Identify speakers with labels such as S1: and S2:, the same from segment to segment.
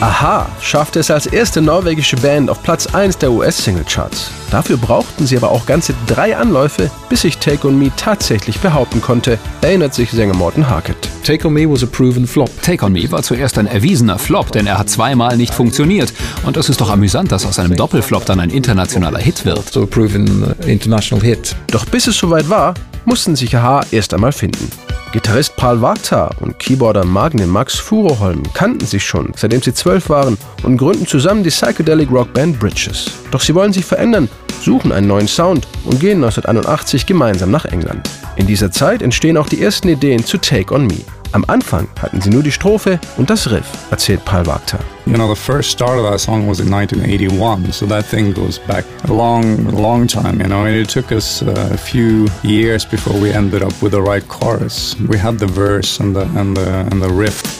S1: Aha schaffte es als erste norwegische Band auf Platz 1 der US-Singlecharts. Dafür brauchten sie aber auch ganze drei Anläufe, bis sich Take On Me tatsächlich behaupten konnte, erinnert sich Sänger Morten Harkett.
S2: Take On Me was a proven flop.
S3: Take On Me war zuerst ein erwiesener Flop, denn er hat zweimal nicht funktioniert. Und es ist doch amüsant, dass aus einem Doppelflop dann ein internationaler Hit wird.
S2: So proven uh, international hit.
S1: Doch bis es soweit war, mussten sich Aha erst einmal finden. Gitarrist Paul Wagner und Keyboarder Magne Max Furoholm kannten sich schon, seitdem sie zwölf waren und gründen zusammen die Psychedelic Rock Band Bridges. Doch sie wollen sich verändern, suchen einen neuen Sound und gehen 1981 gemeinsam nach England. In dieser Zeit entstehen auch die ersten Ideen zu Take On Me. Am Anfang hatten sie nur die Strophe und das Riff, erzählt Paul Wagner.
S4: You know, the first start of that song was in 1981, so that thing goes back a long, long time, you know. And it took us uh, a few years before we ended up with the right chorus. We had the verse and the, and the, and the riff.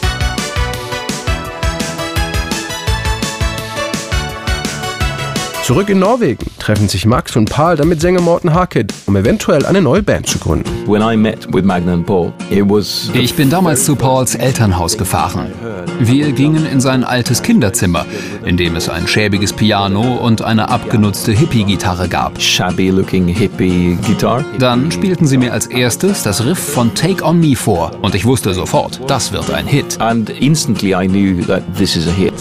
S1: Zurück in Norwegen treffen sich Max und Paul dann mit Sänger Morten Harkett, um eventuell eine neue Band zu gründen.
S3: Ich bin damals zu Pauls Elternhaus gefahren. Wir gingen in sein altes Kinderzimmer, in dem es ein schäbiges Piano und eine abgenutzte Hippie-Gitarre gab.
S5: Shabby looking hippie guitar.
S3: Dann spielten sie mir als erstes das Riff von Take On Me vor und ich wusste sofort, das wird ein Hit.
S5: And instantly I knew that this is a hit.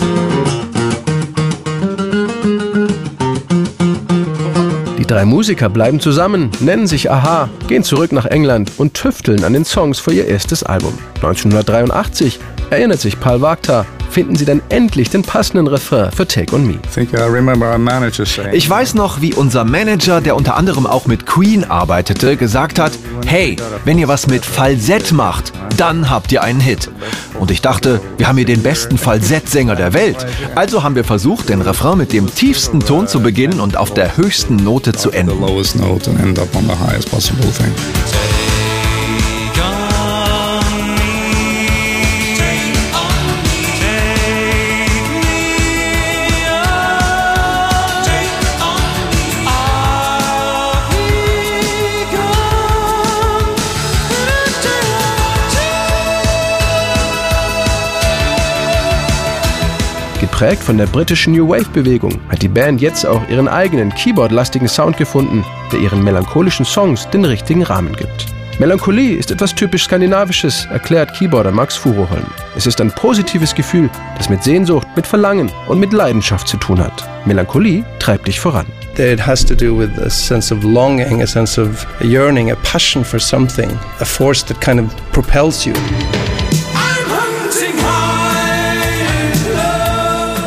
S1: Drei Musiker bleiben zusammen, nennen sich Aha, gehen zurück nach England und tüfteln an den Songs für ihr erstes Album. 1983 erinnert sich Paul Wagner, finden sie dann endlich den passenden Refrain für Take On Me.
S6: Ich weiß noch, wie unser Manager, der unter anderem auch mit Queen arbeitete, gesagt hat, hey, wenn ihr was mit Falsett macht, dann habt ihr einen Hit. Und ich dachte, wir haben hier den besten Falsettsänger der Welt. Also haben wir versucht, den Refrain mit dem tiefsten Ton zu beginnen und auf der höchsten Note zu enden.
S1: Geprägt von der britischen New Wave-Bewegung hat die Band jetzt auch ihren eigenen Keyboard-lastigen Sound gefunden, der ihren melancholischen Songs den richtigen Rahmen gibt. Melancholie ist etwas typisch Skandinavisches, erklärt Keyboarder Max Furoholm. Es ist ein positives Gefühl, das mit Sehnsucht, mit Verlangen und mit Leidenschaft zu tun hat. Melancholie treibt dich voran.
S7: It has to do with a sense of longing, a sense of yearning, a passion for something, a force that kind of propels you.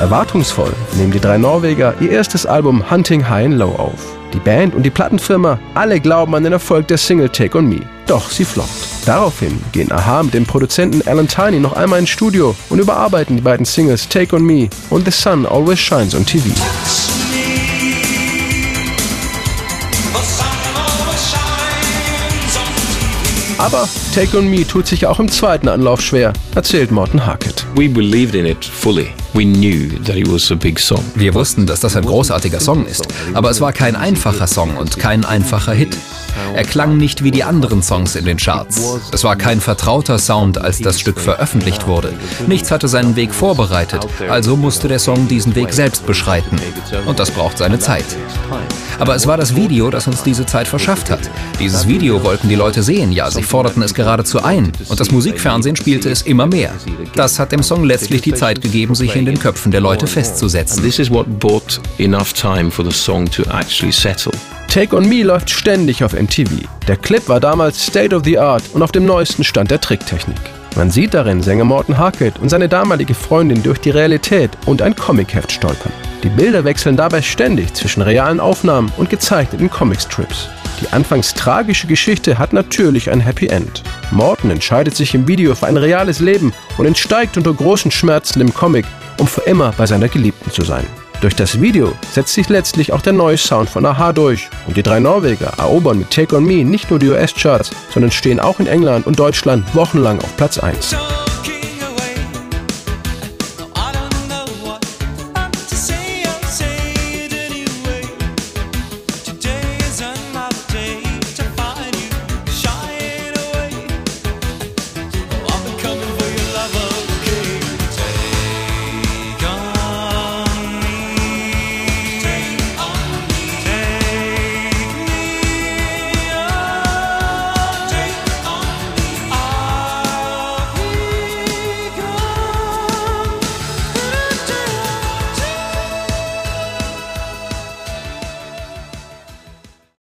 S1: Erwartungsvoll nehmen die drei Norweger ihr erstes Album Hunting High and Low auf. Die Band und die Plattenfirma, alle glauben an den Erfolg der Single Take On Me. Doch sie floppt. Daraufhin gehen Aha mit dem Produzenten Alan Tiny noch einmal ins Studio und überarbeiten die beiden Singles Take On Me und The Sun Always Shines on TV. Aber Take On Me tut sich auch im zweiten Anlauf schwer, erzählt Morten Harkett.
S5: We believed in it fully. We knew that it was a big song.
S3: Wir wussten, dass das ein großartiger Song ist, aber es war kein einfacher Song und kein einfacher Hit. Er klang nicht wie die anderen Songs in den Charts. Es war kein vertrauter Sound, als das Stück veröffentlicht wurde. Nichts hatte seinen Weg vorbereitet, also musste der Song diesen Weg selbst beschreiten. Und das braucht seine Zeit. Aber es war das Video, das uns diese Zeit verschafft hat. Dieses Video wollten die Leute sehen, ja, sie forderten es geradezu ein. Und das Musikfernsehen spielte es immer mehr. Das hat dem Song letztlich die Zeit gegeben, sich in den Köpfen der Leute festzusetzen.
S5: This is what bought enough time for the song to actually settle.
S1: Take On Me läuft ständig auf MTV. Der Clip war damals State of the Art und auf dem neuesten Stand der Tricktechnik. Man sieht darin Sänger Morten Harkett und seine damalige Freundin durch die Realität und ein Comicheft stolpern. Die Bilder wechseln dabei ständig zwischen realen Aufnahmen und gezeichneten Comicstrips. Die anfangs tragische Geschichte hat natürlich ein Happy End. Morton entscheidet sich im Video für ein reales Leben und entsteigt unter großen Schmerzen im Comic, um für immer bei seiner Geliebten zu sein. Durch das Video setzt sich letztlich auch der neue Sound von Aha durch und die drei Norweger erobern mit Take On Me nicht nur die US-Charts, sondern stehen auch in England und Deutschland wochenlang auf Platz 1.